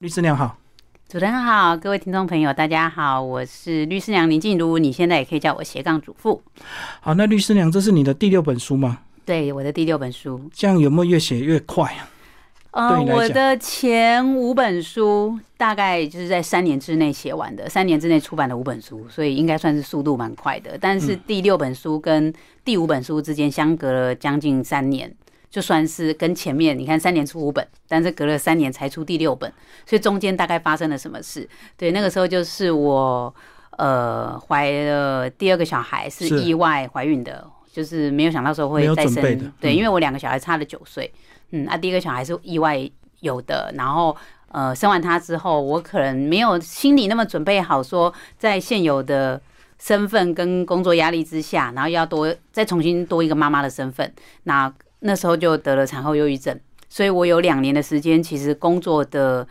律师娘好，主持人好，各位听众朋友大家好，我是律师娘林静茹，你现在也可以叫我斜杠主妇。好，那律师娘，这是你的第六本书吗？对，我的第六本书。这样有没有越写越快啊？呃，我的前五本书大概就是在三年之内写完的，三年之内出版的五本书，所以应该算是速度蛮快的。但是第六本书跟第五本书之间相隔了将近三年。就算是跟前面你看三年出五本，但是隔了三年才出第六本，所以中间大概发生了什么事？对，那个时候就是我呃怀了第二个小孩，是意外怀孕的，就是没有想到说会再生。对，因为我两个小孩差了九岁，嗯，啊，第一个小孩是意外有的，然后呃生完他之后，我可能没有心里那么准备好，说在现有的身份跟工作压力之下，然后要多再重新多一个妈妈的身份，那。那时候就得了产后忧郁症，所以我有两年的时间，其实工作的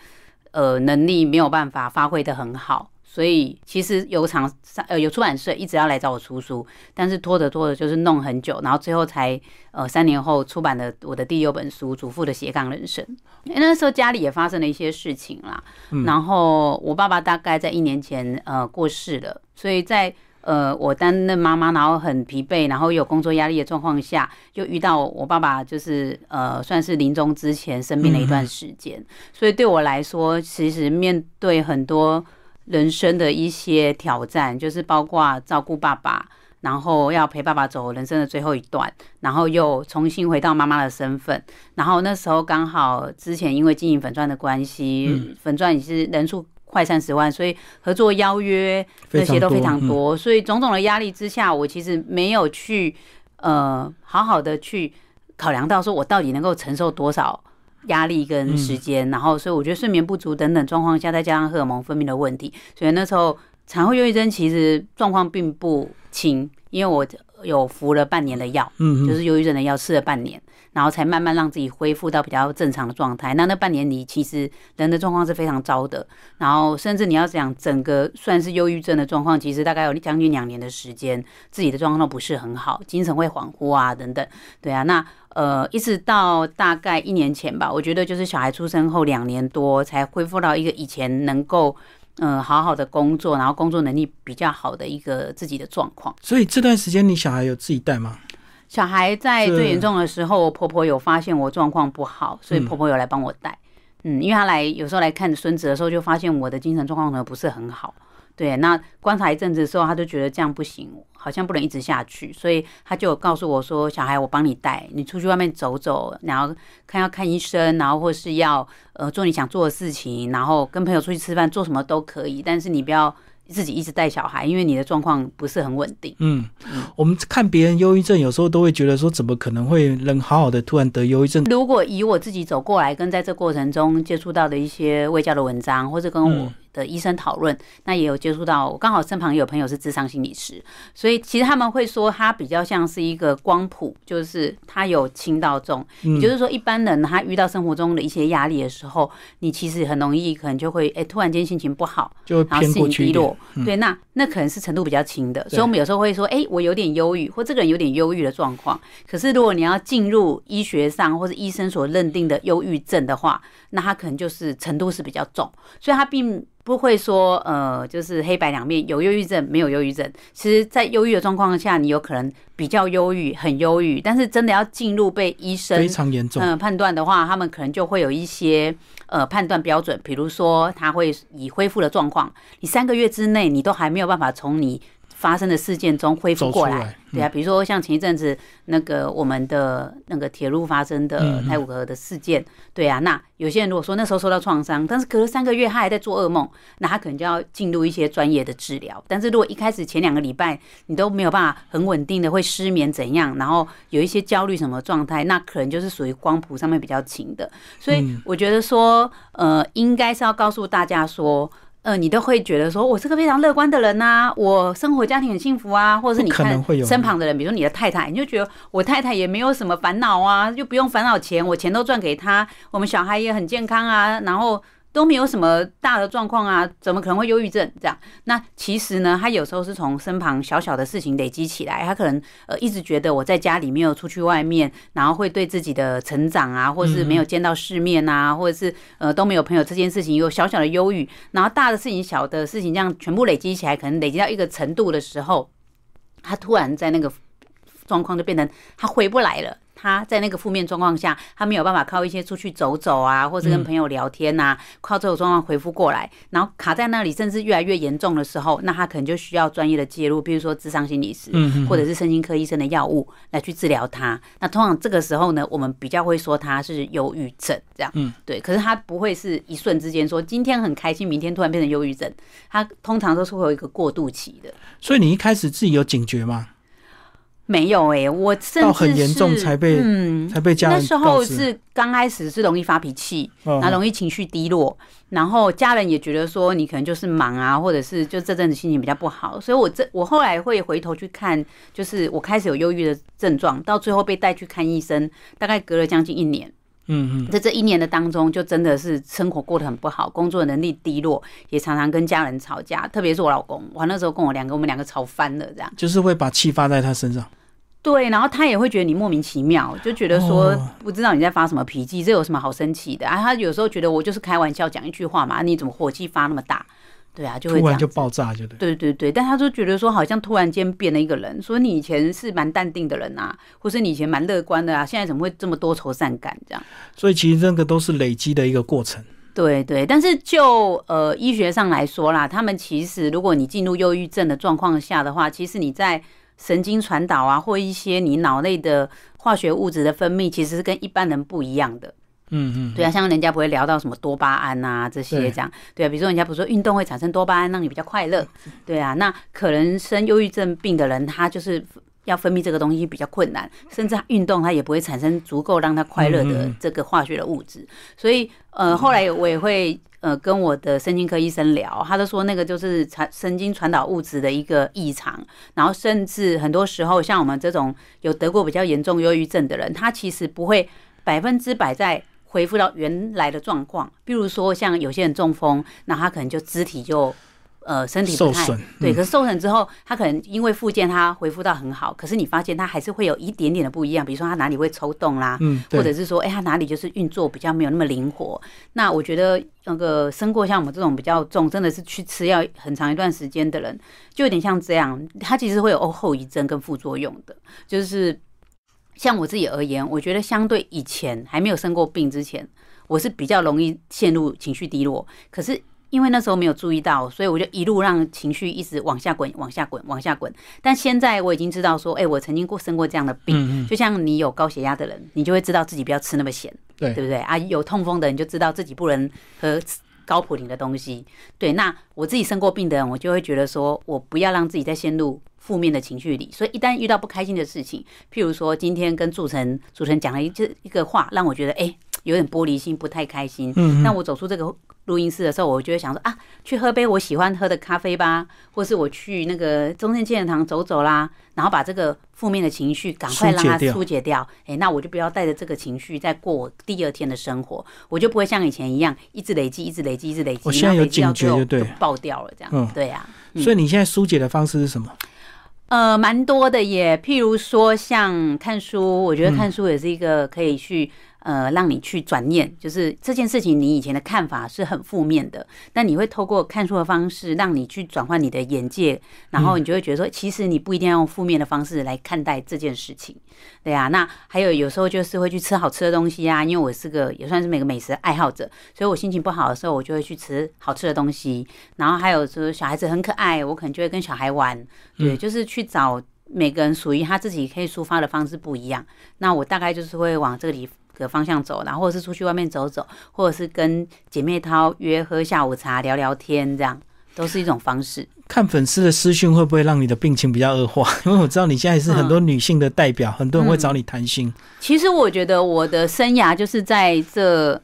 呃能力没有办法发挥的很好，所以其实有厂呃有出版社一直要来找我出书，但是拖着拖着就是弄很久，然后最后才呃三年后出版了我的第六本书《祖父的斜杠人生》。那时候家里也发生了一些事情啦，然后我爸爸大概在一年前呃过世了，所以在。呃，我担任妈妈，然后很疲惫，然后有工作压力的状况下，又遇到我爸爸，就是呃，算是临终之前生病了一段时间，所以对我来说，其实面对很多人生的一些挑战，就是包括照顾爸爸，然后要陪爸爸走人生的最后一段，然后又重新回到妈妈的身份，然后那时候刚好之前因为经营粉钻的关系，粉钻也是人数。快三十万，所以合作邀约那些都非常多，所以种种的压力之下，我其实没有去呃好好的去考量到说我到底能够承受多少压力跟时间，然后所以我觉得睡眠不足等等状况下，再加上荷尔蒙分泌的问题，所以那时候产后忧郁症其实状况并不轻，因为我有服了半年的药，嗯，就是忧郁症的药吃了半年。然后才慢慢让自己恢复到比较正常的状态。那那半年里，其实人的状况是非常糟的。然后甚至你要讲整个算是忧郁症的状况，其实大概有将近两年的时间，自己的状况都不是很好，精神会恍惚啊等等。对啊，那呃一直到大概一年前吧，我觉得就是小孩出生后两年多才恢复到一个以前能够嗯好好的工作，然后工作能力比较好的一个自己的状况。所以这段时间你小孩有自己带吗？小孩在最严重的时候，婆婆有发现我状况不好，所以婆婆有来帮我带。嗯，因为她来有时候来看孙子的时候，就发现我的精神状况呢不是很好。对，那观察一阵子的时候，他就觉得这样不行，好像不能一直下去，所以她就告诉我说：“小孩，我帮你带，你出去外面走走，然后看要看医生，然后或是要呃做你想做的事情，然后跟朋友出去吃饭，做什么都可以，但是你不要。”自己一直带小孩，因为你的状况不是很稳定。嗯，我们看别人忧郁症，有时候都会觉得说，怎么可能会人好好的突然得忧郁症？如果以我自己走过来，跟在这过程中接触到的一些未教的文章，或者跟我。的医生讨论，那也有接触到，我刚好身旁有朋友是智商心理师，所以其实他们会说，他比较像是一个光谱，就是他有轻到重，也就是说，一般人他遇到生活中的一些压力的时候，你其实很容易可能就会，哎，突然间心情不好，就然后心情低落，对，那那可能是程度比较轻的，所以我们有时候会说，哎，我有点忧郁，或这个人有点忧郁的状况，可是如果你要进入医学上或者医生所认定的忧郁症的话，那他可能就是程度是比较重，所以他并。不会说，呃，就是黑白两面，有忧郁症，没有忧郁症。其实，在忧郁的状况下，你有可能比较忧郁，很忧郁。但是，真的要进入被医生非常严重，嗯，判断的话，他们可能就会有一些呃判断标准，比如说，他会以恢复的状况，你三个月之内，你都还没有办法从你。发生的事件中恢复过来，对啊，比如说像前一阵子那个我们的那个铁路发生的太武河的事件，对啊，那有些人如果说那时候受到创伤，但是隔了三个月他还在做噩梦，那他可能就要进入一些专业的治疗。但是如果一开始前两个礼拜你都没有办法很稳定的会失眠怎样，然后有一些焦虑什么状态，那可能就是属于光谱上面比较轻的。所以我觉得说，呃，应该是要告诉大家说。呃，你都会觉得说，我是个非常乐观的人呐，我生活家庭很幸福啊，或者是你看身旁的人，比如说你的太太，你就觉得我太太也没有什么烦恼啊，就不用烦恼钱，我钱都赚给她，我们小孩也很健康啊，然后都没有什么大的状况啊，怎么可能会忧郁症？这样，那其实呢，他有时候是从身旁小小的事情累积起来，他可能呃一直觉得我在家里没有出去外面，然后会对自己的成长啊，或是没有见到世面啊，或者是呃都没有朋友这件事情有小小的忧郁，然后大的事情、小的事情这样全部累积起来，可能累积到一个程度的时候，他突然在那个状况就变成他回不来了。他在那个负面状况下，他没有办法靠一些出去走走啊，或者跟朋友聊天呐，靠这种状况回复过来，然后卡在那里，甚至越来越严重的时候，那他可能就需要专业的介入，比如说智商心理师，或者是身心科医生的药物来去治疗他。那通常这个时候呢，我们比较会说他是忧郁症，这样，嗯，对。可是他不会是一瞬之间说今天很开心，明天突然变成忧郁症，他通常都是会有一个过渡期的。所以你一开始自己有警觉吗？没有哎，我甚至很严重才被嗯才被家人那时候是刚开始是容易发脾气，然后容易情绪低落，然后家人也觉得说你可能就是忙啊，或者是就这阵子心情比较不好，所以我这我后来会回头去看，就是我开始有忧郁的症状，到最后被带去看医生，大概隔了将近一年，嗯嗯，在这一年的当中，就真的是生活过得很不好，工作能力低落，也常常跟家人吵架，特别是我老公，我那时候跟我两个，我们两个吵翻了，这样。就是会把气发在他身上。对，然后他也会觉得你莫名其妙，就觉得说不知道你在发什么脾气，这有什么好生气的啊？他有时候觉得我就是开玩笑讲一句话嘛，你怎么火气发那么大？对啊，就会突然就爆炸，就对。对对对，但他就觉得说好像突然间变了一个人，说你以前是蛮淡定的人啊，或是你以前蛮乐观的啊，现在怎么会这么多愁善感这样？所以其实这个都是累积的一个过程。对对，但是就呃医学上来说啦，他们其实如果你进入忧郁症的状况下的话，其实你在。神经传导啊，或一些你脑内的化学物质的分泌，其实是跟一般人不一样的。嗯嗯，对啊，像人家不会聊到什么多巴胺啊这些这样，对啊，比如说人家不是说运动会产生多巴胺，让你比较快乐，对啊，那可能生忧郁症病的人，他就是要分泌这个东西比较困难，甚至运动他也不会产生足够让他快乐的这个化学的物质，所以呃，后来我也会。呃，跟我的神经科医生聊，他都说那个就是传神经传导物质的一个异常，然后甚至很多时候，像我们这种有得过比较严重忧郁症的人，他其实不会百分之百在恢复到原来的状况。比如说，像有些人中风，那他可能就肢体就。呃，身体受损，对，可是受损之后，他可能因为复健，他恢复到很好。可是你发现他还是会有一点点的不一样，比如说他哪里会抽动啦，嗯，或者是说，哎，他哪里就是运作比较没有那么灵活。那我觉得那个生过像我们这种比较重，真的是去吃药很长一段时间的人，就有点像这样，他其实会有后遗症跟副作用的。就是像我自己而言，我觉得相对以前还没有生过病之前，我是比较容易陷入情绪低落。可是因为那时候没有注意到，所以我就一路让情绪一直往下滚，往下滚，往下滚。但现在我已经知道说，哎，我曾经过生过这样的病，就像你有高血压的人，你就会知道自己不要吃那么咸，对对不对啊？有痛风的人就知道自己不能喝高普林的东西。对，那我自己生过病的人，我就会觉得说我不要让自己再陷入负面的情绪里。所以一旦遇到不开心的事情，譬如说今天跟主持人主持人讲了一句一个话，让我觉得哎有点玻璃心，不太开心。嗯，那我走出这个。录音室的时候，我就会想说啊，去喝杯我喜欢喝的咖啡吧，或是我去那个中正纪念堂走走啦，然后把这个负面的情绪赶快让它疏解掉。哎，那我就不要带着这个情绪再过我第二天的生活，我就不会像以前一样一直累积，一直累积，一直累积。我现在有警觉，就对，爆掉了这样。嗯，对呀。所以你现在疏解的方式是什么？呃，蛮多的耶，譬如说像看书，我觉得看书也是一个可以去。呃，让你去转念，就是这件事情，你以前的看法是很负面的，但你会透过看书的方式，让你去转换你的眼界，然后你就会觉得说，其实你不一定要用负面的方式来看待这件事情，对呀。那还有有时候就是会去吃好吃的东西啊，因为我是个也算是每个美食爱好者，所以我心情不好的时候，我就会去吃好吃的东西。然后还有说小孩子很可爱，我可能就会跟小孩玩，对，就是去找每个人属于他自己可以抒发的方式不一样。那我大概就是会往这个里。个方向走，然后或者是出去外面走走，或者是跟姐妹淘约喝下午茶聊聊天，这样都是一种方式。看粉丝的私讯会不会让你的病情比较恶化？因为我知道你现在是很多女性的代表，很多人会找你谈心。其实我觉得我的生涯就是在这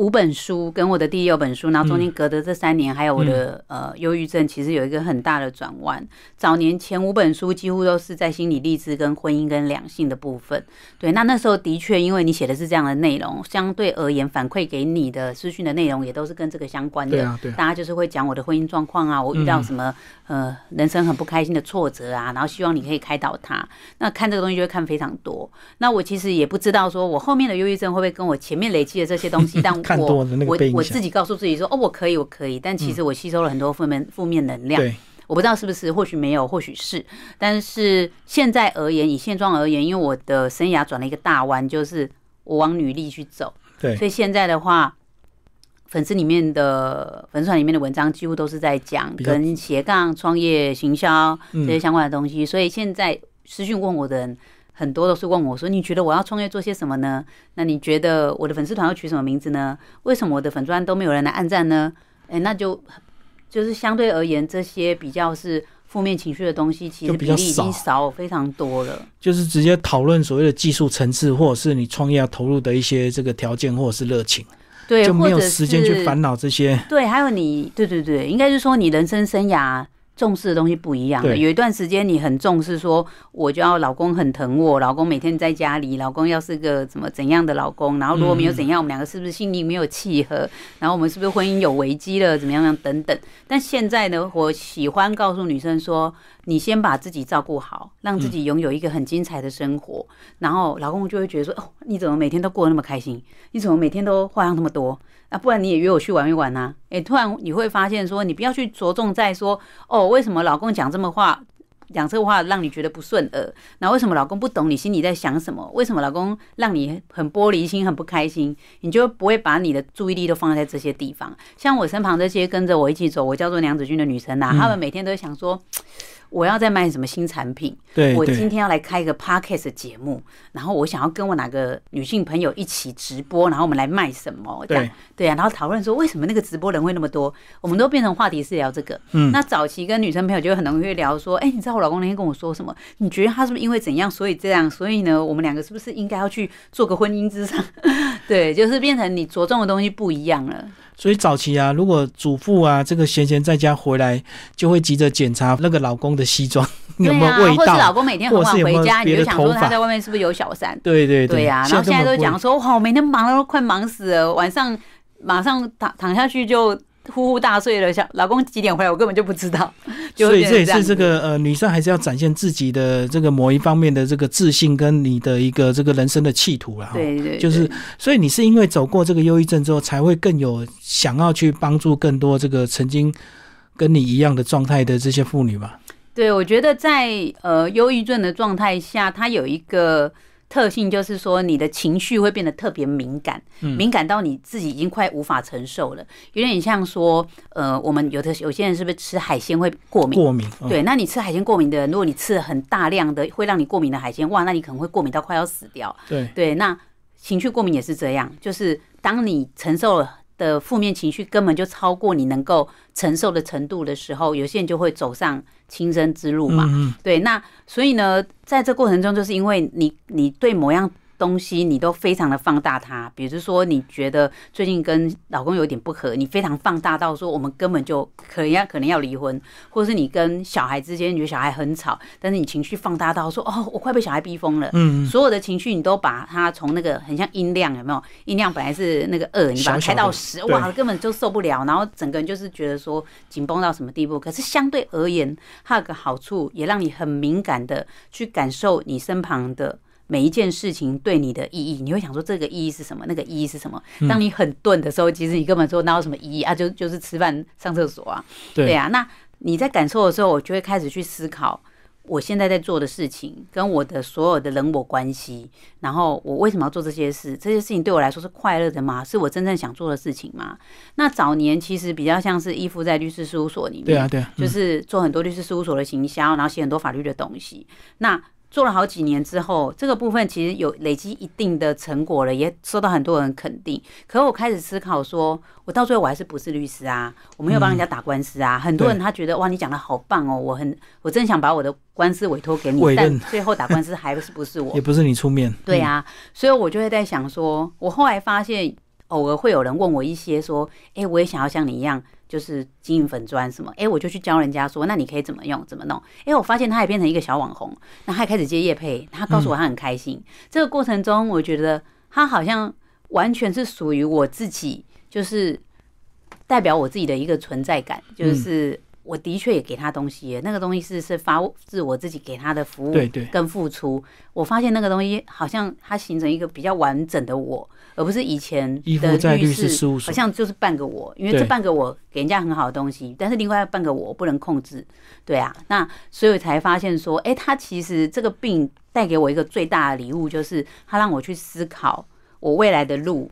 五本书跟我的第六本书，然后中间隔的这三年，还有我的呃忧郁症，其实有一个很大的转弯。早年前五本书几乎都是在心理励志、跟婚姻、跟两性的部分。对，那那时候的确，因为你写的是这样的内容，相对而言反馈给你的私讯的内容也都是跟这个相关的。对啊，对。大家就是会讲我的婚姻状况啊，我遇到什么呃人生很不开心的挫折啊，然后希望你可以开导他。那看这个东西就会看非常多。那我其实也不知道说我后面的忧郁症会不会跟我前面累积的这些东西，但我我我自己告诉自己说，哦，我可以，我可以，但其实我吸收了很多负面负面能量。对，我不知道是不是，或许没有，或许是。但是现在而言，以现状而言，因为我的生涯转了一个大弯，就是我往女力去走。对，所以现在的话，粉丝里面的粉丝团里面的文章几乎都是在讲跟斜杠创业、行销这些相关的东西。所以现在私讯问我的人。很多都是问我说：“你觉得我要创业做些什么呢？那你觉得我的粉丝团要取什么名字呢？为什么我的粉砖都没有人来按赞呢？”哎，那就就是相对而言，这些比较是负面情绪的东西，其实比例已经少非常多了。就是直接讨论所谓的技术层次，或者是你创业要投入的一些这个条件，或者是热情，对，就没有时间去烦恼这些。对，还有你，对对对，应该是说你人生生涯。重视的东西不一样。有一段时间你很重视，说我就要老公很疼我，老公每天在家里，老公要是个怎么怎样的老公，然后如果没有怎样，我们两个是不是心灵没有契合？然后我们是不是婚姻有危机了？怎么样样等等。但现在呢，我喜欢告诉女生说，你先把自己照顾好，让自己拥有一个很精彩的生活，然后老公就会觉得说，哦，你怎么每天都过得那么开心？你怎么每天都花样那么多？啊，不然你也约我去玩一玩呐？哎，突然你会发现说，你不要去着重在说，哦，为什么老公讲这么话，讲这话让你觉得不顺耳？那为什么老公不懂你心里在想什么？为什么老公让你很玻璃心、很不开心？你就不会把你的注意力都放在这些地方。像我身旁这些跟着我一起走，我叫做娘子军的女生呐，她们每天都想说。我要在卖什么新产品？对，我今天要来开一个 podcast 节目，然后我想要跟我哪个女性朋友一起直播，然后我们来卖什么？这样，对啊，然后讨论说为什么那个直播人会那么多？我们都变成话题是聊这个。嗯，那早期跟女生朋友就很容易聊说，哎，你知道我老公那天跟我说什么？你觉得他是不是因为怎样，所以这样？所以呢，我们两个是不是应该要去做个婚姻之上？对，就是变成你着重的东西不一样了。所以早期啊，如果主妇啊，这个闲闲在家回来，就会急着检查那个老公的西装 有没有味道，或是老公每天很晚回家，你就想说他在外面是不是有小三？对对对呀。然后现在都讲说，哇，我每天忙都快忙死了，晚上马上躺躺下去就。呼呼大睡了，想老公几点回来，我根本就不知道。所以这也是这个呃，女生还是要展现自己的这个某一方面的这个自信，跟你的一个这个人生的企图了。对对，就是所以你是因为走过这个忧郁症之后，才会更有想要去帮助更多这个曾经跟你一样的状态的这些妇女吧？对，我觉得在呃忧郁症的状态下，它有一个。特性就是说，你的情绪会变得特别敏感，敏感到你自己已经快无法承受了。有点像说，呃，我们有的有些人是不是吃海鲜会过敏？过敏。对，那你吃海鲜过敏的人，如果你吃了很大量的会让你过敏的海鲜，哇，那你可能会过敏到快要死掉。对对，那情绪过敏也是这样，就是当你承受了。的负面情绪根本就超过你能够承受的程度的时候，有些人就会走上轻生之路嘛。对，那所以呢，在这过程中，就是因为你你对某样。东西你都非常的放大它，比如说你觉得最近跟老公有点不和，你非常放大到说我们根本就可能要可能要离婚，或者是你跟小孩之间，你觉得小孩很吵，但是你情绪放大到说哦，我快被小孩逼疯了。嗯，所有的情绪你都把它从那个很像音量有没有？音量本来是那个二，你把它开到十，哇，根本就受不了，然后整个人就是觉得说紧绷到什么地步。可是相对而言，它有个好处，也让你很敏感的去感受你身旁的。每一件事情对你的意义，你会想说这个意义是什么？那个意义是什么？当你很钝的时候，其实你根本说哪有什么意义啊？就就是吃饭、上厕所啊，对啊。那你在感受的时候，我就会开始去思考，我现在在做的事情跟我的所有的人我关系，然后我为什么要做这些事？这些事情对我来说是快乐的吗？是我真正想做的事情吗？那早年其实比较像是依附在律师事务所里面，对啊，对啊，就是做很多律师事务所的行销，然后写很多法律的东西。那做了好几年之后，这个部分其实有累积一定的成果了，也受到很多人肯定。可我开始思考，说我到最后我还是不是律师啊？我没有帮人家打官司啊。很多人他觉得哇，你讲的好棒哦，我很我真想把我的官司委托给你，但最后打官司还是不是我？也不是你出面。对啊，所以我就会在想说，我后来发现。偶尔会有人问我一些说，哎，我也想要像你一样，就是经营粉砖什么，哎，我就去教人家说，那你可以怎么用，怎么弄？哎，我发现他也变成一个小网红，那他开始接业配，他告诉我他很开心。这个过程中，我觉得他好像完全是属于我自己，就是代表我自己的一个存在感，就是。我的确也给他东西，那个东西是是发自我自己给他的服务，对对，跟付出。我发现那个东西好像它形成一个比较完整的我，而不是以前的律师事务所，好像就是半个我。因为这半个我给人家很好的东西，但是另外半个我不能控制。对啊，那所以才发现说，哎，他其实这个病带给我一个最大的礼物，就是他让我去思考我未来的路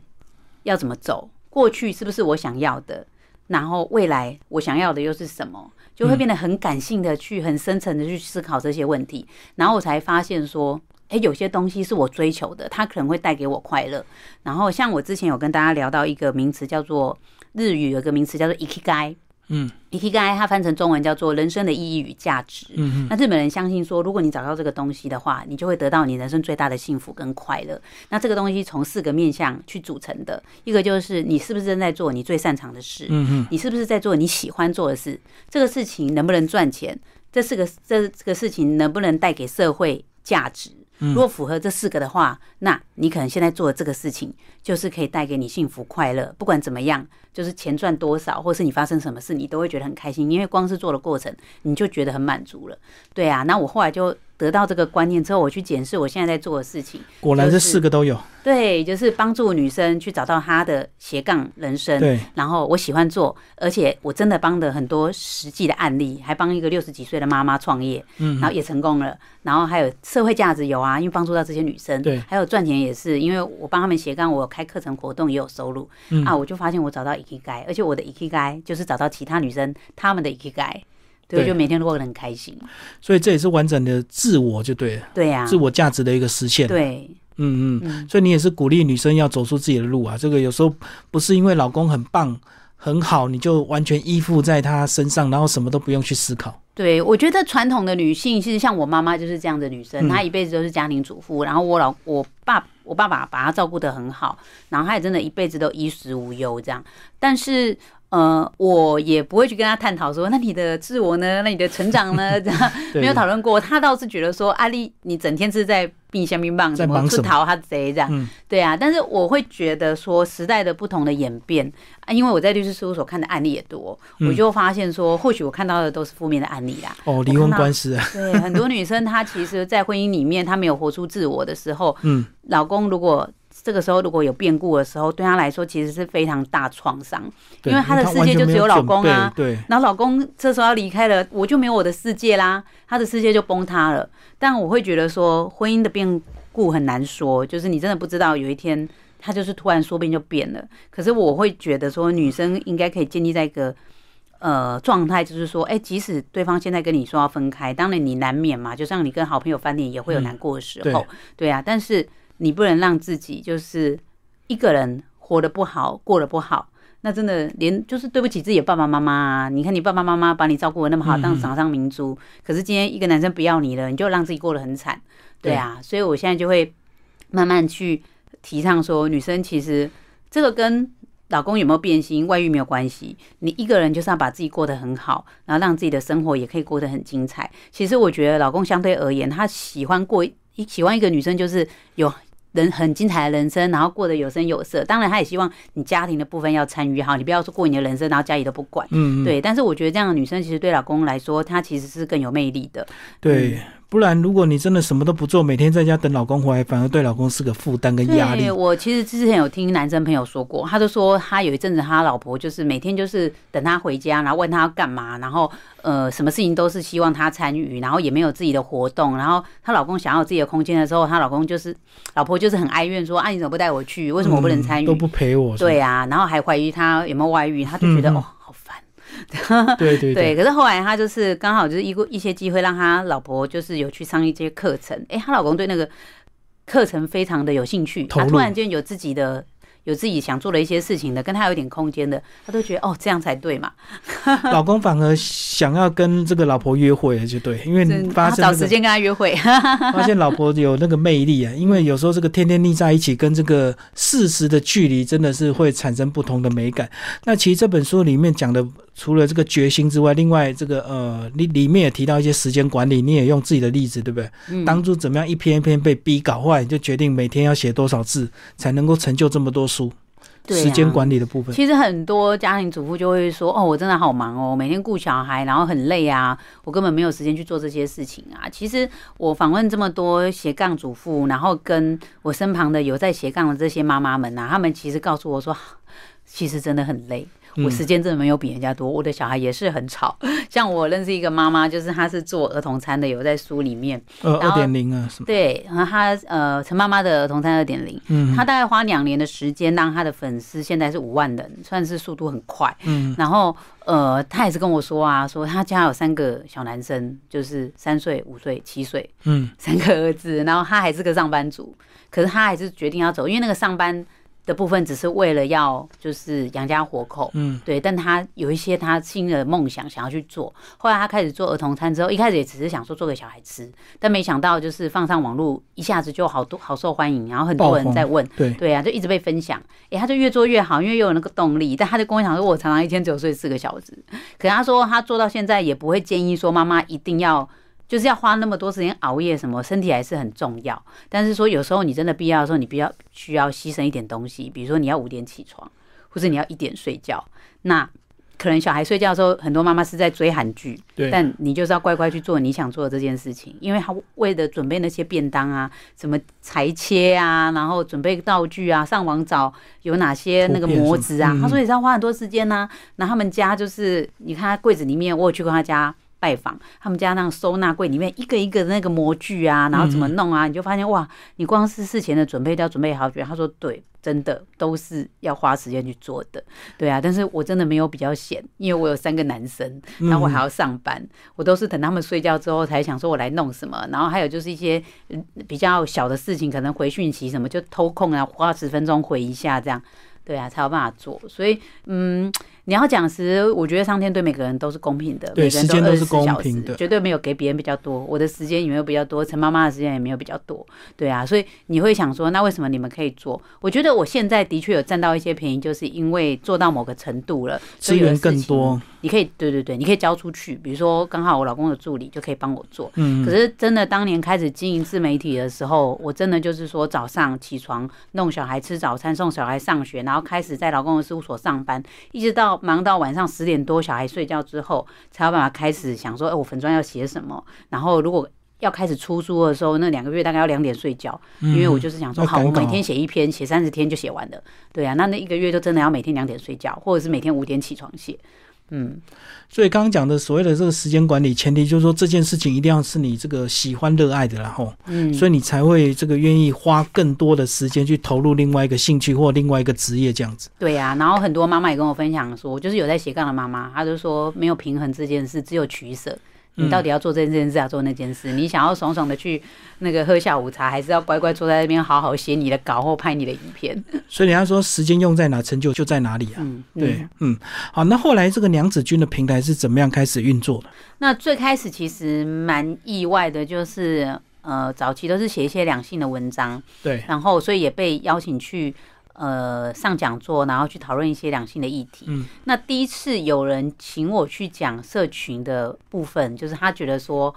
要怎么走，过去是不是我想要的。然后未来我想要的又是什么，就会变得很感性的去很深层的去思考这些问题，然后我才发现说，哎，有些东西是我追求的，它可能会带给我快乐。然后像我之前有跟大家聊到一个名词，叫做日语有个名词叫做 ikigai。嗯你可以刚才它翻成中文叫做人生的意义与价值。嗯嗯，那日本人相信说，如果你找到这个东西的话，你就会得到你人生最大的幸福跟快乐。那这个东西从四个面向去组成的，一个就是你是不是正在做你最擅长的事？嗯嗯，你是不是在做你喜欢做的事？这个事情能不能赚钱？这四个这这个事情能不能带给社会价值？如果符合这四个的话，那你可能现在做的这个事情就是可以带给你幸福快乐。不管怎么样，就是钱赚多少，或是你发生什么事，你都会觉得很开心，因为光是做的过程，你就觉得很满足了。对啊，那我后来就。得到这个观念之后，我去检视我现在在做的事情，果然这四个都有。对，就是帮助女生去找到她的斜杠人生。对，然后我喜欢做，而且我真的帮的很多实际的案例，还帮一个六十几岁的妈妈创业，嗯，然后也成功了。然后还有社会价值有啊，因为帮助到这些女生。对，还有赚钱也是，因为我帮他们斜杠，我开课程活动也有收入。啊，我就发现我找到 e k i g a 而且我的 e k i g a 就是找到其他女生她们的 e k i g a 对，就每天都过得很开心，所以这也是完整的自我，就对了。对呀，自我价值的一个实现。对，嗯嗯，所以你也是鼓励女生要走出自己的路啊。这个有时候不是因为老公很棒很好，你就完全依附在他身上，然后什么都不用去思考。对，我觉得传统的女性其实像我妈妈就是这样的女生，她一辈子都是家庭主妇，然后我老我爸我爸爸把她照顾得很好，然后她也真的一辈子都衣食无忧这样，但是。呃，我也不会去跟她探讨说，那你的自我呢？那你的成长呢？这样 没有讨论过。她倒是觉得说，阿丽，你整天是在冰箱冰棒，怎么出逃他贼这样？对啊。但是我会觉得说，时代的不同的演变啊，因为我在律师事务所看的案例也多，我就发现说，或许我看到的都是负面的案例啦。哦，离婚官司啊。对，很多女生她其实，在婚姻里面，她没有活出自我的时候，嗯，老公如果。这个时候如果有变故的时候，对她来说其实是非常大创伤，因为她的世界就只有老公啊。对，然后老公这时候要离开了，我就没有我的世界啦，她的世界就崩塌了。但我会觉得说，婚姻的变故很难说，就是你真的不知道有一天他就是突然说变就变了。可是我会觉得说，女生应该可以建立在一个呃状态，就是说，哎，即使对方现在跟你说要分开，当然你难免嘛，就像你跟好朋友翻脸也会有难过的时候，对啊，但是。你不能让自己就是一个人活得不好，过得不好，那真的连就是对不起自己的爸爸妈妈啊！你看你爸爸妈妈把你照顾的那么好，当掌上明珠，可是今天一个男生不要你了，你就让自己过得很惨，对啊。所以我现在就会慢慢去提倡说，女生其实这个跟老公有没有变心、外遇没有关系，你一个人就是要把自己过得很好，然后让自己的生活也可以过得很精彩。其实我觉得老公相对而言，他喜欢过喜欢一个女生，就是有。人很精彩的人生，然后过得有声有色。当然，他也希望你家庭的部分要参与好，你不要说过你的人生，然后家里都不管。嗯，对。但是我觉得这样的女生，其实对老公来说，她其实是更有魅力的。对。不然，如果你真的什么都不做，每天在家等老公回来，反而对老公是个负担跟压力。我其实之前有听男生朋友说过，他就说他有一阵子他老婆就是每天就是等他回家，然后问他要干嘛，然后呃什么事情都是希望他参与，然后也没有自己的活动。然后她老公想要自己的空间的时候，她老公就是老婆就是很哀怨说啊你怎么不带我去？为什么我不能参与？都不陪我。对啊，然后还怀疑他有没有外遇，他就觉得 哦。对对对，可是后来他就是刚好就是一个一些机会，让他老婆就是有去上一些课程。哎，她老公对那个课程非常的有兴趣，他突然间有自己的有自己想做的一些事情的，跟他有点空间的，他都觉得哦这样才对嘛。老公反而想要跟这个老婆约会了，就对，因为发找时间跟他约会，发现老婆有那个魅力啊。因为有时候这个天天腻在一起，跟这个事实的距离，真的是会产生不同的美感。那其实这本书里面讲的。除了这个决心之外，另外这个呃，里里面也提到一些时间管理，你也用自己的例子，对不对？嗯。当初怎么样一篇一篇被逼搞坏，就决定每天要写多少字，才能够成就这么多书。对。时间管理的部分，其实很多家庭主妇就会说：“哦，我真的好忙哦，每天顾小孩，然后很累啊，我根本没有时间去做这些事情啊。”其实我访问这么多斜杠主妇，然后跟我身旁的有在斜杠的这些妈妈们啊，他们其实告诉我说，其实真的很累。我时间真的没有比人家多，我的小孩也是很吵。像我认识一个妈妈，就是她是做儿童餐的，有在书里面。呃，二点零啊，什么？对，然后她呃，陈妈妈的儿童餐二点零，嗯，她大概花两年的时间，让她的粉丝现在是五万人，算是速度很快。嗯，然后呃，她也是跟我说啊，说她家有三个小男生，就是三岁、五岁、七岁，嗯，三个儿子，然后她还是个上班族，可是她还是决定要走，因为那个上班。的部分只是为了要就是养家活口，嗯，对，但他有一些他新的梦想想要去做。后来他开始做儿童餐之后，一开始也只是想说做给小孩吃，但没想到就是放上网络，一下子就好多好受欢迎，然后很多人在问，对对啊，就一直被分享。哎，他就越做越好，因为又有那个动力。但他就跟我讲说，我常常一天只有睡四个小时，可他说他做到现在也不会建议说妈妈一定要。就是要花那么多时间熬夜，什么身体还是很重要。但是说有时候你真的必要的时候，你比较需要牺牲一点东西，比如说你要五点起床，或者你要一点睡觉。那可能小孩睡觉的时候，很多妈妈是在追韩剧，但你就是要乖乖去做你想做的这件事情，因为他为了准备那些便当啊，什么裁切啊，然后准备道具啊，上网找有哪些那个模子啊，他说也是要花很多时间呢。那他们家就是你看他柜子里面，我有去过他家。拜访他们家那个收纳柜里面一个一个的那个模具啊，然后怎么弄啊？你就发现哇，你光是事前的准备都要准备好久。他说对，真的都是要花时间去做的。对啊，但是我真的没有比较闲，因为我有三个男生，然后我还要上班，我都是等他们睡觉之后才想说我来弄什么。然后还有就是一些比较小的事情，可能回讯息什么就偷空啊，花十分钟回一下这样。对啊，才有办法做。所以嗯。你要讲实，我觉得上天对每个人都是公平的，对时间都是公平的，绝对没有给别人比较多。我的时间也没有比较多，陈妈妈的时间也没有比较多，对啊。所以你会想说，那为什么你们可以做？我觉得我现在的确有占到一些便宜，就是因为做到某个程度了，资源更多，你可以对对对，你可以交出去。比如说，刚好我老公的助理就可以帮我做。嗯。可是真的，当年开始经营自媒体的时候，我真的就是说，早上起床弄小孩吃早餐，送小孩上学，然后开始在老公的事务所上班，一直到忙到晚上。十点多，小孩睡觉之后，才有办法开始想说，哎，我粉砖要写什么？然后如果要开始出书的时候，那两个月大概要两点睡觉，因为我就是想说，好，我每天写一篇，写三十天就写完了。对啊，那那一个月就真的要每天两点睡觉，或者是每天五点起床写。嗯，所以刚刚讲的所谓的这个时间管理，前提就是说这件事情一定要是你这个喜欢热爱的，然后，嗯，所以你才会这个愿意花更多的时间去投入另外一个兴趣或另外一个职业这样子。对呀，然后很多妈妈也跟我分享说，就是有在斜杠的妈妈，她就说没有平衡这件事，只有取舍。你到底要做这件事，要做那件事？你想要爽爽的去那个喝下午茶，还是要乖乖坐在那边好好写你的稿或拍你的影片？所以人家说时间用在哪，成就就在哪里啊。嗯，对，嗯，好。那后来这个娘子军的平台是怎么样开始运作的？那最开始其实蛮意外的，就是呃，早期都是写一些两性的文章，对，然后所以也被邀请去。呃，上讲座，然后去讨论一些两性的议题。嗯，那第一次有人请我去讲社群的部分，就是他觉得说，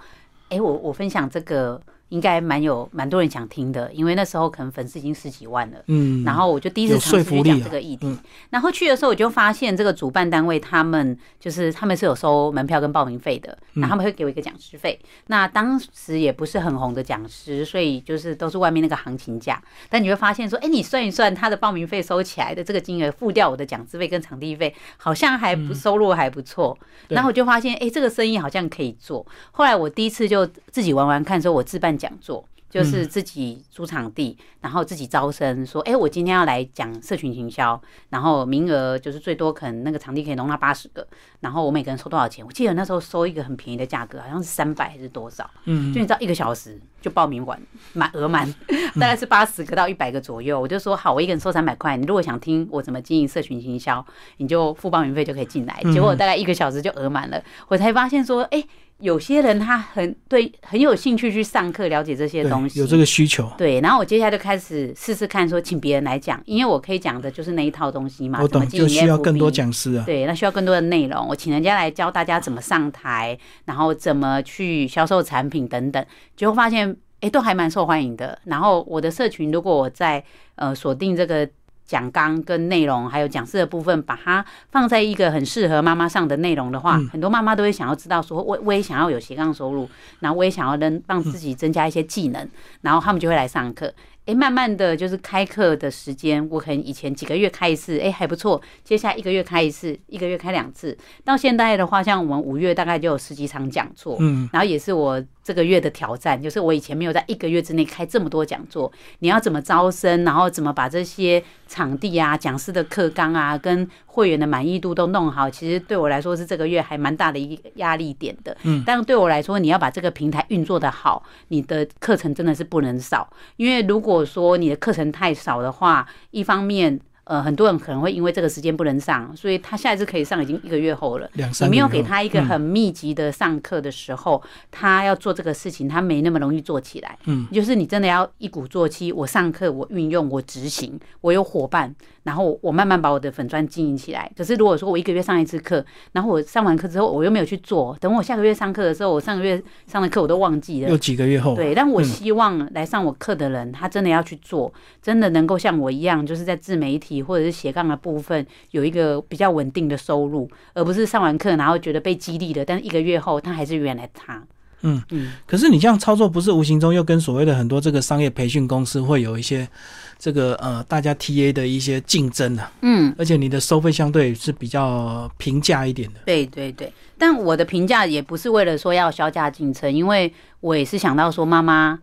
哎，我我分享这个。应该蛮有蛮多人想听的，因为那时候可能粉丝已经十几万了。嗯，然后我就第一次尝试去讲这个议题。然后去的时候我就发现，这个主办单位他们就是他们是有收门票跟报名费的，那他们会给我一个讲师费。那当时也不是很红的讲师，所以就是都是外面那个行情价。但你会发现说，哎，你算一算他的报名费收起来的这个金额，付掉我的讲师费跟场地费，好像还不收入还不错。然后我就发现，哎，这个生意好像可以做。后来我第一次就自己玩玩看，说我自办。讲座就是自己租场地，然后自己招生，说，哎，我今天要来讲社群营销，然后名额就是最多可能那个场地可以容纳八十个，然后我每个人收多少钱？我记得那时候收一个很便宜的价格，好像是三百还是多少？嗯，就你知道一个小时就报名完满额满，大概是八十个到一百个左右。我就说好，我一个人收三百块，你如果想听我怎么经营社群营销，你就付报名费就可以进来。结果大概一个小时就额满了，我才发现说，哎。有些人他很对很有兴趣去上课了解这些东西，有这个需求。对，然后我接下来就开始试试看，说请别人来讲，因为我可以讲的就是那一套东西嘛。我懂，就需要更多讲师啊。对，那需要更多的内容，我请人家来教大家怎么上台，然后怎么去销售产品等等，结果发现哎都还蛮受欢迎的。然后我的社群，如果我在呃锁定这个。讲纲跟内容，还有讲师的部分，把它放在一个很适合妈妈上的内容的话，很多妈妈都会想要知道，说我我也想要有斜杠收入，然后我也想要能让自己增加一些技能，然后他们就会来上课。哎，慢慢的就是开课的时间，我可能以前几个月开一次，哎还不错。接下来一个月开一次，一个月开两次。到现在的话，像我们五月大概就有十几场讲座，嗯，然后也是我这个月的挑战，就是我以前没有在一个月之内开这么多讲座。你要怎么招生，然后怎么把这些场地啊、讲师的课纲啊，跟会员的满意度都弄好，其实对我来说是这个月还蛮大的一个压力点的。嗯，但对我来说，你要把这个平台运作的好，你的课程真的是不能少，因为如果说你的课程太少的话，一方面。呃，很多人可能会因为这个时间不能上，所以他下一次可以上已经一个月后了。你没有给他一个很密集的上课的时候，他要做这个事情，他没那么容易做起来。嗯，就是你真的要一鼓作气，我上课，我运用，我执行，我有伙伴，然后我慢慢把我的粉砖经营起来。可是如果说我一个月上一次课，然后我上完课之后我又没有去做，等我下个月上课的时候，我上个月上的课我都忘记了。有几个月后，对，但我希望来上我课的人，他真的要去做，真的能够像我一样，就是在自媒体。或者是斜杠的部分有一个比较稳定的收入，而不是上完课然后觉得被激励的，但是一个月后他还是原来他。嗯嗯。可是你这样操作，不是无形中又跟所谓的很多这个商业培训公司会有一些这个呃大家 TA 的一些竞争啊？嗯。而且你的收费相对是比较平价一点的。对对对。但我的评价也不是为了说要销价竞争，因为我也是想到说妈妈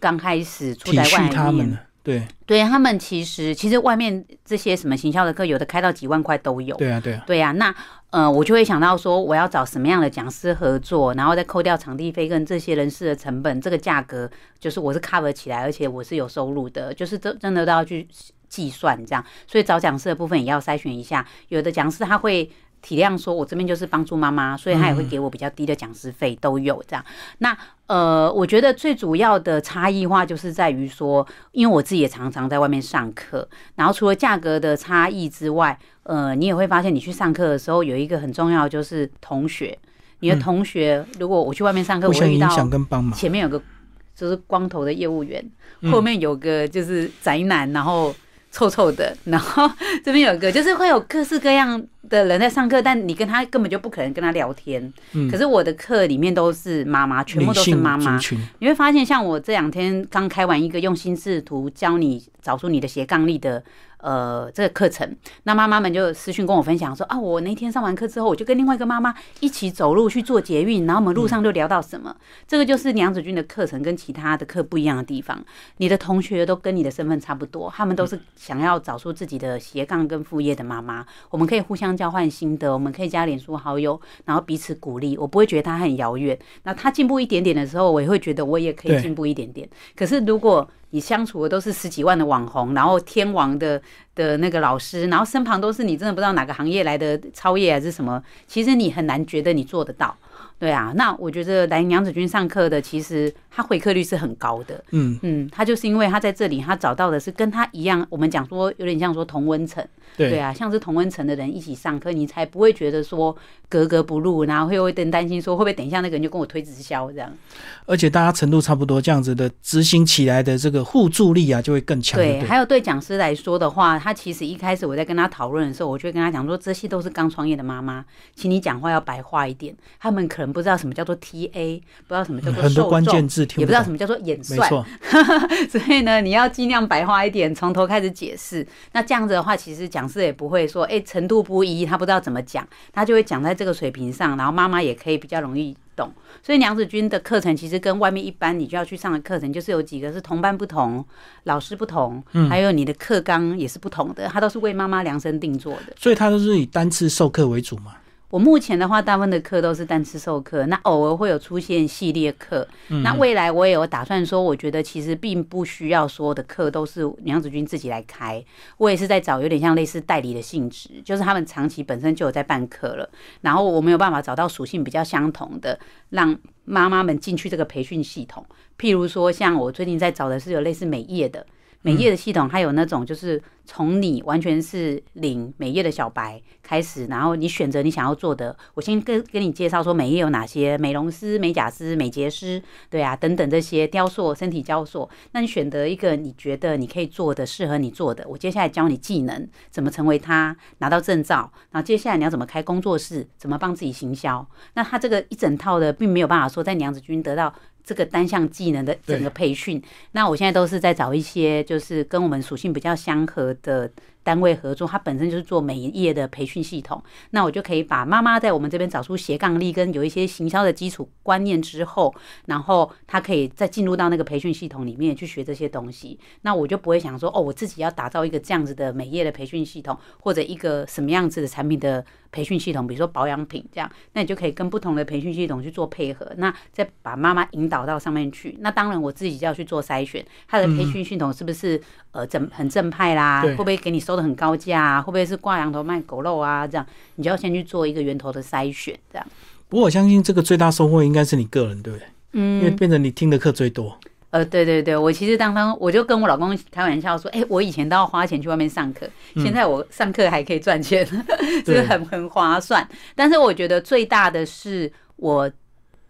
刚开始出来外面。对，对他们其实其实外面这些什么行销的课，有的开到几万块都有。对啊，对啊，对啊。那呃，我就会想到说，我要找什么样的讲师合作，然后再扣掉场地费跟这些人事的成本，这个价格就是我是 cover 起来，而且我是有收入的，就是真真的都要去计算这样。所以找讲师的部分也要筛选一下，有的讲师他会。体谅说，我这边就是帮助妈妈，所以他也会给我比较低的讲师费，都有这样。那呃，我觉得最主要的差异化就是在于说，因为我自己也常常在外面上课，然后除了价格的差异之外，呃，你也会发现你去上课的时候有一个很重要就是同学，你的同学如果我去外面上课，我会遇到前面有个就是光头的业务员，后面有个就是宅男，然后臭臭的，然后 这边有一个就是会有各式各样。的人在上课，但你跟他根本就不可能跟他聊天。嗯，可是我的课里面都是妈妈，全部都是妈妈。你会发现，像我这两天刚开完一个用心视图教你找出你的斜杠力的呃这个课程，那妈妈们就私讯跟我分享说啊，我那天上完课之后，我就跟另外一个妈妈一起走路去做捷运，然后我们路上就聊到什么。这个就是娘子军的课程跟其他的课不一样的地方。你的同学都跟你的身份差不多，他们都是想要找出自己的斜杠跟副业的妈妈，我们可以互相。交换心得，我们可以加脸书好友，然后彼此鼓励。我不会觉得他很遥远。那他进步一点点的时候，我也会觉得我也可以进步一点点。可是如果你相处的都是十几万的网红，然后天王的的那个老师，然后身旁都是你真的不知道哪个行业来的超越还是什么，其实你很难觉得你做得到。对啊，那我觉得来娘子军上课的，其实他回课率是很高的。嗯嗯，他就是因为他在这里，他找到的是跟他一样，我们讲说有点像说同温层。对啊，像是同温层的人一起上课，你才不会觉得说格格不入，然后会有点担心说会不会等一下那个人就跟我推直销这样。而且大家程度差不多，这样子的执行起来的这个互助力啊，就会更强。对，还有对讲师来说的话，他其实一开始我在跟他讨论的时候，我就会跟他讲说，这些都是刚创业的妈妈，请你讲话要白话一点，他们可能不知道什么叫做 TA，不知道什么叫做很多关键字，也不知道什么叫做演算。所以呢，你要尽量白话一点，从头开始解释。那这样子的话，其实讲。师也不会说，哎，程度不一，他不知道怎么讲，他就会讲在这个水平上，然后妈妈也可以比较容易懂。所以娘子军的课程其实跟外面一般你就要去上的课程，就是有几个是同班不同，老师不同，还有你的课纲也是不同的，它都是为妈妈量身定做的。所以它都是以单次授课为主嘛。我目前的话，大部分的课都是单次授课，那偶尔会有出现系列课。那未来我也有打算说，我觉得其实并不需要所有的课都是娘子军自己来开，我也是在找有点像类似代理的性质，就是他们长期本身就有在办课了，然后我没有办法找到属性比较相同的，让妈妈们进去这个培训系统。譬如说，像我最近在找的是有类似美业的。美业的系统，还有那种就是从你完全是领美业的小白开始，然后你选择你想要做的。我先跟跟你介绍说美业有哪些，美容师、美甲师、美睫师，对啊，等等这些雕塑、身体雕塑。那你选择一个你觉得你可以做的、适合你做的，我接下来教你技能，怎么成为他，拿到证照。然后接下来你要怎么开工作室，怎么帮自己行销。那他这个一整套的，并没有办法说在娘子军得到。这个单项技能的整个培训，那我现在都是在找一些就是跟我们属性比较相合的。单位合作，它本身就是做美业的培训系统，那我就可以把妈妈在我们这边找出斜杠力跟有一些行销的基础观念之后，然后她可以再进入到那个培训系统里面去学这些东西。那我就不会想说，哦，我自己要打造一个这样子的美业的培训系统，或者一个什么样子的产品的培训系统，比如说保养品这样，那你就可以跟不同的培训系统去做配合，那再把妈妈引导到上面去。那当然我自己就要去做筛选，他的培训系统是不是呃正很正派啦，会不会给你收的。很高价，会不会是挂羊头卖狗肉啊？这样，你就要先去做一个源头的筛选，这样。不过我相信这个最大收获应该是你个人，对不对？嗯，因为变成你听的课最多。呃，对对对，我其实当当我就跟我老公开玩笑说，哎，我以前都要花钱去外面上课，现在我上课还可以赚钱，是很很划算。但是我觉得最大的是我。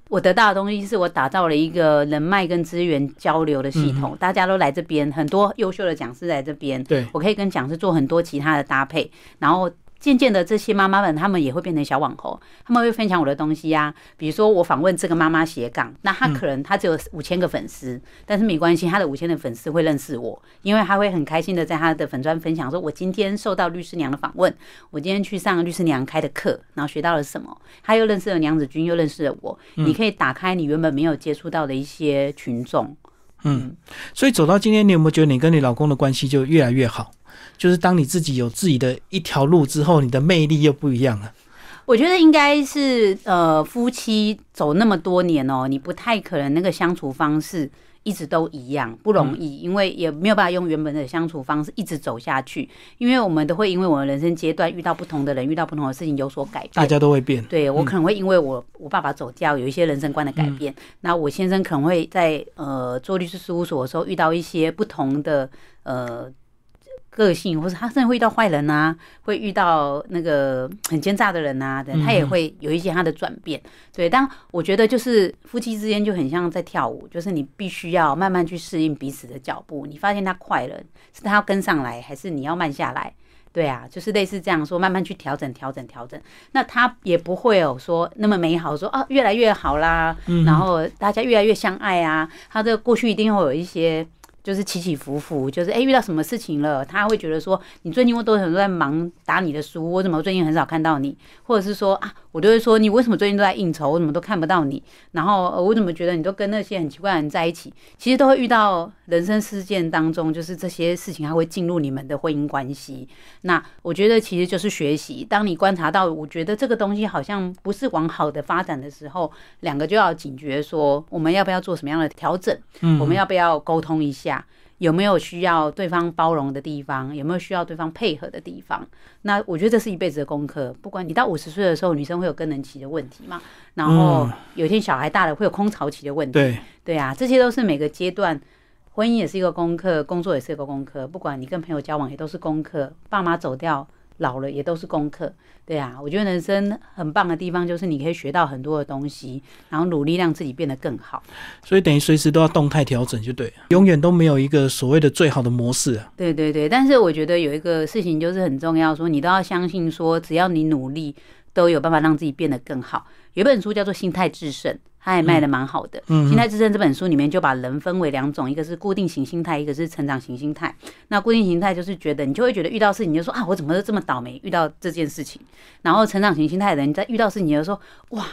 我得到的东西是我打造了一个人脉跟资源交流的系统，大家都来这边，很多优秀的讲师来这边，对我可以跟讲师做很多其他的搭配，然后。渐渐的，这些妈妈们她们也会变成小网红，他们会分享我的东西呀。比如说，我访问这个妈妈斜杠，那她可能她只有五千个粉丝，但是没关系，她的五千的粉丝会认识我，因为她会很开心的在她的粉砖分享说：“我今天受到律师娘的访问，我今天去上律师娘开的课，然后学到了什么。”她又认识了娘子军，又认识了我。你可以打开你原本没有接触到的一些群众。嗯，所以走到今天，你有没有觉得你跟你老公的关系就越来越好？就是当你自己有自己的一条路之后，你的魅力又不一样了。我觉得应该是呃，夫妻走那么多年哦，你不太可能那个相处方式一直都一样，不容易，因为也没有办法用原本的相处方式一直走下去。因为我们都会因为我们人生阶段遇到不同的人，遇到不同的事情有所改变。大家都会变。对我可能会因为我我爸爸走掉，有一些人生观的改变。那我先生可能会在呃做律师事务所的时候遇到一些不同的呃。个性，或者他甚至会遇到坏人啊，会遇到那个很奸诈的人呐，他也会有一些他的转变。对，但我觉得就是夫妻之间就很像在跳舞，就是你必须要慢慢去适应彼此的脚步。你发现他快了，是他要跟上来，还是你要慢下来？对啊，就是类似这样说，慢慢去调整、调整、调整。那他也不会有说那么美好，说啊越来越好啦，然后大家越来越相爱啊。他的过去一定会有一些。就是起起伏伏，就是哎，遇到什么事情了，他会觉得说，你最近我都很多在忙打你的书，我怎么最近很少看到你？或者是说啊，我就会说，你为什么最近都在应酬，我怎么都看不到你？然后我怎么觉得你都跟那些很奇怪的人在一起？其实都会遇到人生事件当中，就是这些事情，它会进入你们的婚姻关系。那我觉得其实就是学习，当你观察到，我觉得这个东西好像不是往好的发展的时候，两个就要警觉，说我们要不要做什么样的调整？嗯，我们要不要沟通一下？有没有需要对方包容的地方？有没有需要对方配合的地方？那我觉得这是一辈子的功课。不管你到五十岁的时候，女生会有更年期的问题嘛？然后有一天小孩大了，会有空巢期的问题。对对啊，这些都是每个阶段，婚姻也是一个功课，工作也是一个功课。不管你跟朋友交往，也都是功课。爸妈走掉。老了也都是功课，对啊，我觉得人生很棒的地方就是你可以学到很多的东西，然后努力让自己变得更好。所以等于随时都要动态调整，就对，永远都没有一个所谓的最好的模式啊。对对对，但是我觉得有一个事情就是很重要，说你都要相信，说只要你努力，都有办法让自己变得更好。有一本书叫做《心态制胜》。它也卖的蛮好的，《心态制胜》这本书里面就把人分为两种，一个是固定型心态，一个是成长型心态。那固定型态就是觉得你就会觉得遇到事情就说啊，我怎么这么倒霉遇到这件事情？然后成长型心态的人在遇到事情就说哇，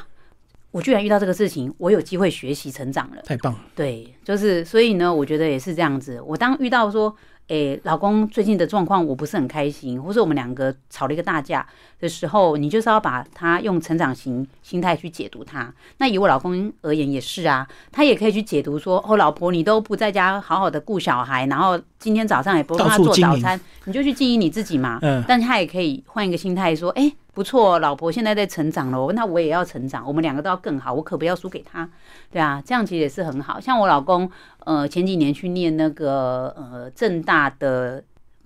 我居然遇到这个事情，我有机会学习成长了，太棒了。对，就是所以呢，我觉得也是这样子。我当遇到说。诶，老公最近的状况我不是很开心，或者我们两个吵了一个大架的时候，你就是要把他用成长型心态去解读他。那以我老公而言也是啊，他也可以去解读说，哦，老婆你都不在家好好的顾小孩，然后今天早上也不帮他做早餐，你就去经营你自己嘛。嗯，但他也可以换一个心态说，哎。不错，老婆现在在成长了，那我也要成长，我们两个都要更好，我可不要输给他，对啊，这样其实也是很好。像我老公，呃，前几年去念那个呃正大的。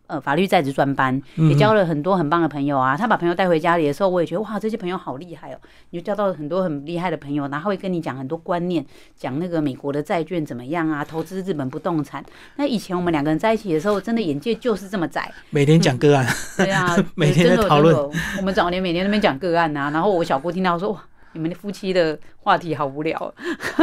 呃，法律在职专班也交了很多很棒的朋友啊。他把朋友带回家里的时候，我也觉得哇，这些朋友好厉害哦。你就交到很多很厉害的朋友，然后会跟你讲很多观念，讲那个美国的债券怎么样啊，投资日本不动产。那以前我们两个人在一起的时候，真的眼界就是这么窄，每天讲个案，对啊，每天在讨论。我们早年每天那边讲个案啊，然后我小姑听到说哇。你们的夫妻的话题好无聊。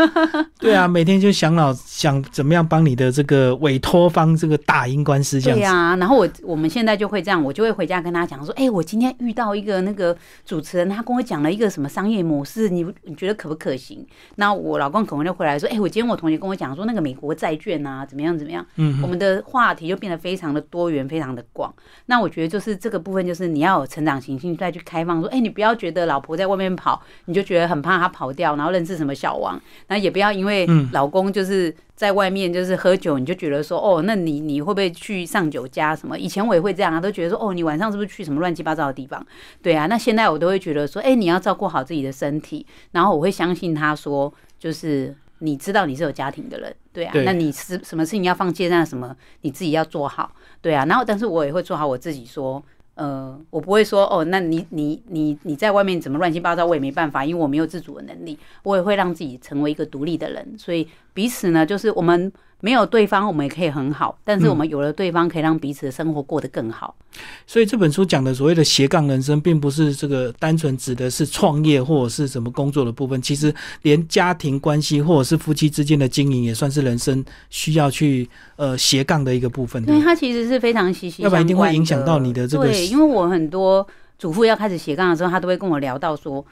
对啊，每天就想老想怎么样帮你的这个委托方这个打赢官司这样。对啊，然后我我们现在就会这样，我就会回家跟他讲说，哎，我今天遇到一个那个主持人，他跟我讲了一个什么商业模式，你你觉得可不可行？那我老公可能就回来说，哎，我今天我同学跟我讲说，那个美国债券啊，怎么样怎么样？嗯，我们的话题就变得非常的多元，非常的广。那我觉得就是这个部分，就是你要有成长型性再去开放，说，哎，你不要觉得老婆在外面跑，你就。觉得很怕他跑掉，然后认识什么小王，那也不要因为老公就是在外面就是喝酒，你就觉得说哦，那你你会不会去上酒家什么？以前我也会这样啊，都觉得说哦，你晚上是不是去什么乱七八糟的地方？对啊，那现在我都会觉得说，哎，你要照顾好自己的身体，然后我会相信他说，就是你知道你是有家庭的人，对啊，那你是什么事情要放弃，那什么你自己要做好，对啊，然后但是我也会做好我自己说。呃，我不会说哦，那你你你你在外面怎么乱七八糟，我也没办法，因为我没有自主的能力，我也会让自己成为一个独立的人，所以彼此呢，就是我们。没有对方，我们也可以很好。但是我们有了对方，可以让彼此的生活过得更好。所以这本书讲的所谓的斜杠人生，并不是这个单纯指的是创业或者是什么工作的部分。其实连家庭关系或者是夫妻之间的经营，也算是人生需要去呃斜杠的一个部分。对，它其实是非常息息相关。要不然一定会影响到你的这个。对，因为我很多主妇要开始斜杠的时候，他都会跟我聊到说。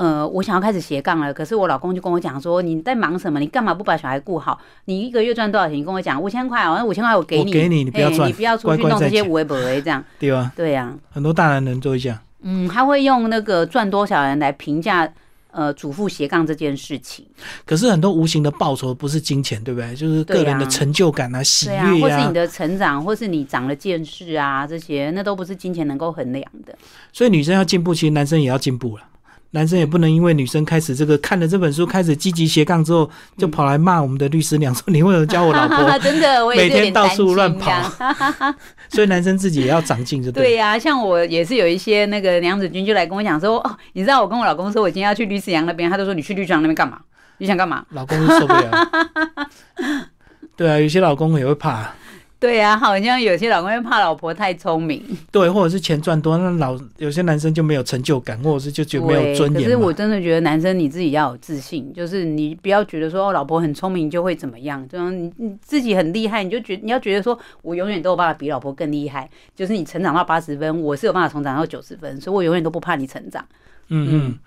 呃，我想要开始斜杠了，可是我老公就跟我讲说，你在忙什么？你干嘛不把小孩顾好？你一个月赚多少钱？你跟我讲五千块，那五千块我给你，给你，你不要赚，你不要出去弄这些无为不为这样，对吧？对呀，很多大男人都会这样。嗯，他会用那个赚多少人来评价呃主妇斜杠这件事情。可是很多无形的报酬不是金钱，对不对？就是个人的成就感啊、喜悦啊，或是你的成长，或是你长了见识啊，这些那都不是金钱能够衡量的。所以女生要进步，其实男生也要进步了。男生也不能因为女生开始这个看了这本书开始积极斜杠之后，就跑来骂我们的律师娘说：“你为什么教我老婆？真的，我每天到处乱跑。”所以男生自己也要长进，就对呀。像我也是有一些那个娘子军就来跟我讲说：“哦，你知道我跟我老公说我今天要去律师娘那边，他就说你去律师娘那边干嘛？你想干嘛？”老公受不了。对啊，有些老公也会怕。对呀，好像有些老公会怕老婆太聪明，对，或者是钱赚多，那老有些男生就没有成就感，或者是就觉得没有尊严。可是我真的觉得男生你自己要有自信，就是你不要觉得说哦，老婆很聪明就会怎么样，这样你你自己很厉害，你就觉你要觉得说我永远都有办法比老婆更厉害，就是你成长到八十分，我是有办法成长到九十分，所以我永远都不怕你成长。嗯嗯。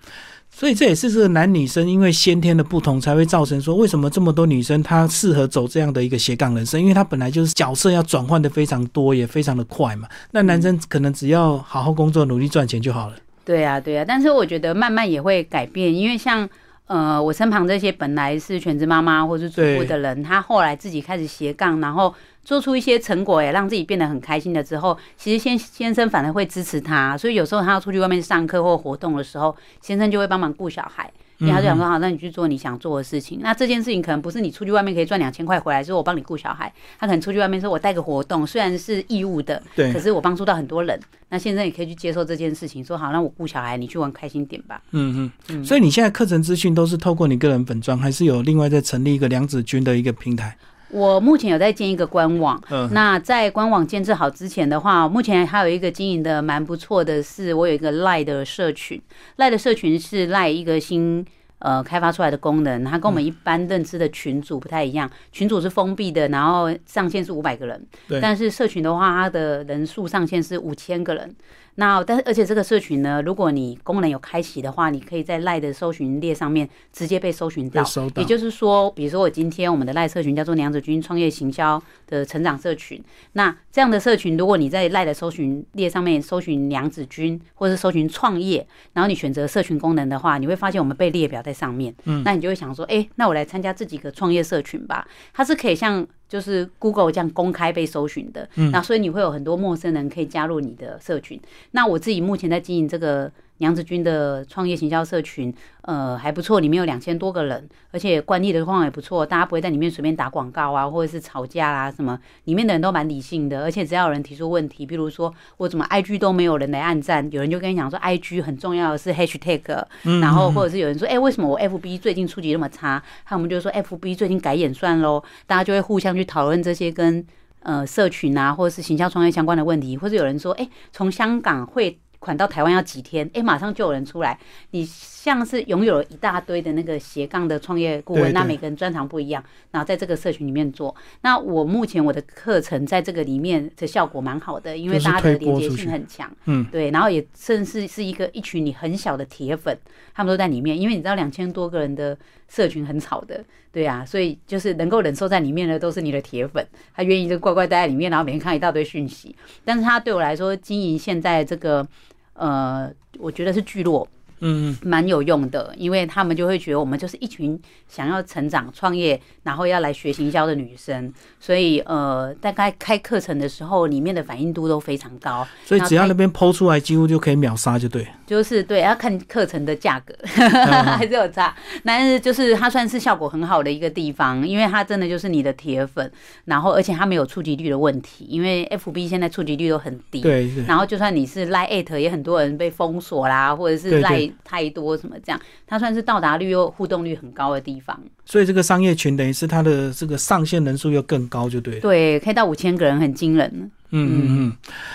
所以这也是这个男女生因为先天的不同，才会造成说为什么这么多女生她适合走这样的一个斜杠人生，因为她本来就是角色要转换的非常多，也非常的快嘛。那男生可能只要好好工作，努力赚钱就好了。对呀，对呀。但是我觉得慢慢也会改变，因为像呃我身旁这些本来是全职妈妈或是主妇的人，他后来自己开始斜杠，然后。做出一些成果，也让自己变得很开心的之后，其实先先生反而会支持他，所以有时候他要出去外面上课或活动的时候，先生就会帮忙顾小孩，因为他就想说好，那你去做你想做的事情。那这件事情可能不是你出去外面可以赚两千块回来，说我帮你顾小孩，他可能出去外面说我带个活动，虽然是义务的，对，可是我帮助到很多人，那现在也可以去接受这件事情，说好，那我顾小孩，你去玩开心点吧。嗯嗯，所以你现在课程资讯都是透过你个人本专，还是有另外再成立一个梁子君的一个平台？我目前有在建一个官网，那在官网建设好之前的话，目前还有一个经营的蛮不错的是，我有一个赖的社群，赖的社群是赖一个新呃，开发出来的功能，它跟我们一般认知的群组不太一样。群组是封闭的，然后上限是五百个人。对。但是社群的话，它的人数上限是五千个人。那但是而且这个社群呢，如果你功能有开启的话，你可以在赖的搜寻列上面直接被搜寻到。也就是说，比如说我今天我们的赖社群叫做娘子军创业行销的成长社群。那这样的社群，如果你在赖的搜寻列上面搜寻娘子军，或者是搜寻创业，然后你选择社群功能的话，你会发现我们被列表在上面。嗯。那你就会想说，哎，那我来参加这几个创业社群吧。它是可以像。就是 Google 这样公开被搜寻的，嗯那所以你会有很多陌生人可以加入你的社群。那我自己目前在经营这个。娘子军的创业行销社群，呃，还不错，里面有两千多个人，而且管理的状况也不错，大家不会在里面随便打广告啊，或者是吵架啦什么，里面的人都蛮理性的，而且只要有人提出问题，比如说我怎么 IG 都没有人来按赞，有人就跟你讲说 IG 很重要的是 Hashtag，然后或者是有人说，哎，为什么我 FB 最近触及那么差？他们就说 FB 最近改演算喽，大家就会互相去讨论这些跟呃社群啊，或者是行销创业相关的问题，或者有人说，哎，从香港会。款到台湾要几天？哎，马上就有人出来。你像是拥有了一大堆的那个斜杠的创业顾问，那每个人专长不一样，然后在这个社群里面做。那我目前我的课程在这个里面的效果蛮好的，因为大家的连接性很强。嗯，对，然后也甚至是一个一群你很小的铁粉，他们都在里面。因为你知道两千多个人的社群很吵的，对啊，所以就是能够忍受在里面的都是你的铁粉，他愿意就乖乖待在里面，然后每天看一大堆讯息。但是他对我来说，经营现在这个。呃，我觉得是聚落。嗯，蛮有用的，因为他们就会觉得我们就是一群想要成长、创业，然后要来学行销的女生，所以呃，大概开课程的时候，里面的反应度都非常高。所以只要那边抛出来，几乎就可以秒杀，就对。就是对，要看课程的价格 还是有差，但是就是它算是效果很好的一个地方，因为它真的就是你的铁粉，然后而且它没有触及率的问题，因为 FB 现在触及率都很低。对。然后就算你是 Line 也很多人被封锁啦，或者是 Line。太多什么这样，它算是到达率又互动率很高的地方。所以这个商业群等于是它的这个上线人数又更高，就对。对，可以到五千个人，很惊人。嗯嗯嗯。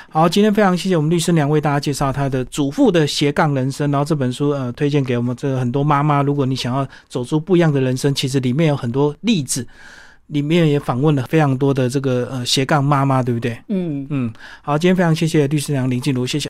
好，今天非常谢谢我们律师娘为大家介绍他的祖父的斜杠人生，然后这本书呃推荐给我们这很多妈妈，如果你想要走出不一样的人生，其实里面有很多例子，里面也访问了非常多的这个呃斜杠妈妈，对不对？嗯嗯。好，今天非常谢谢律师娘林静茹，谢谢。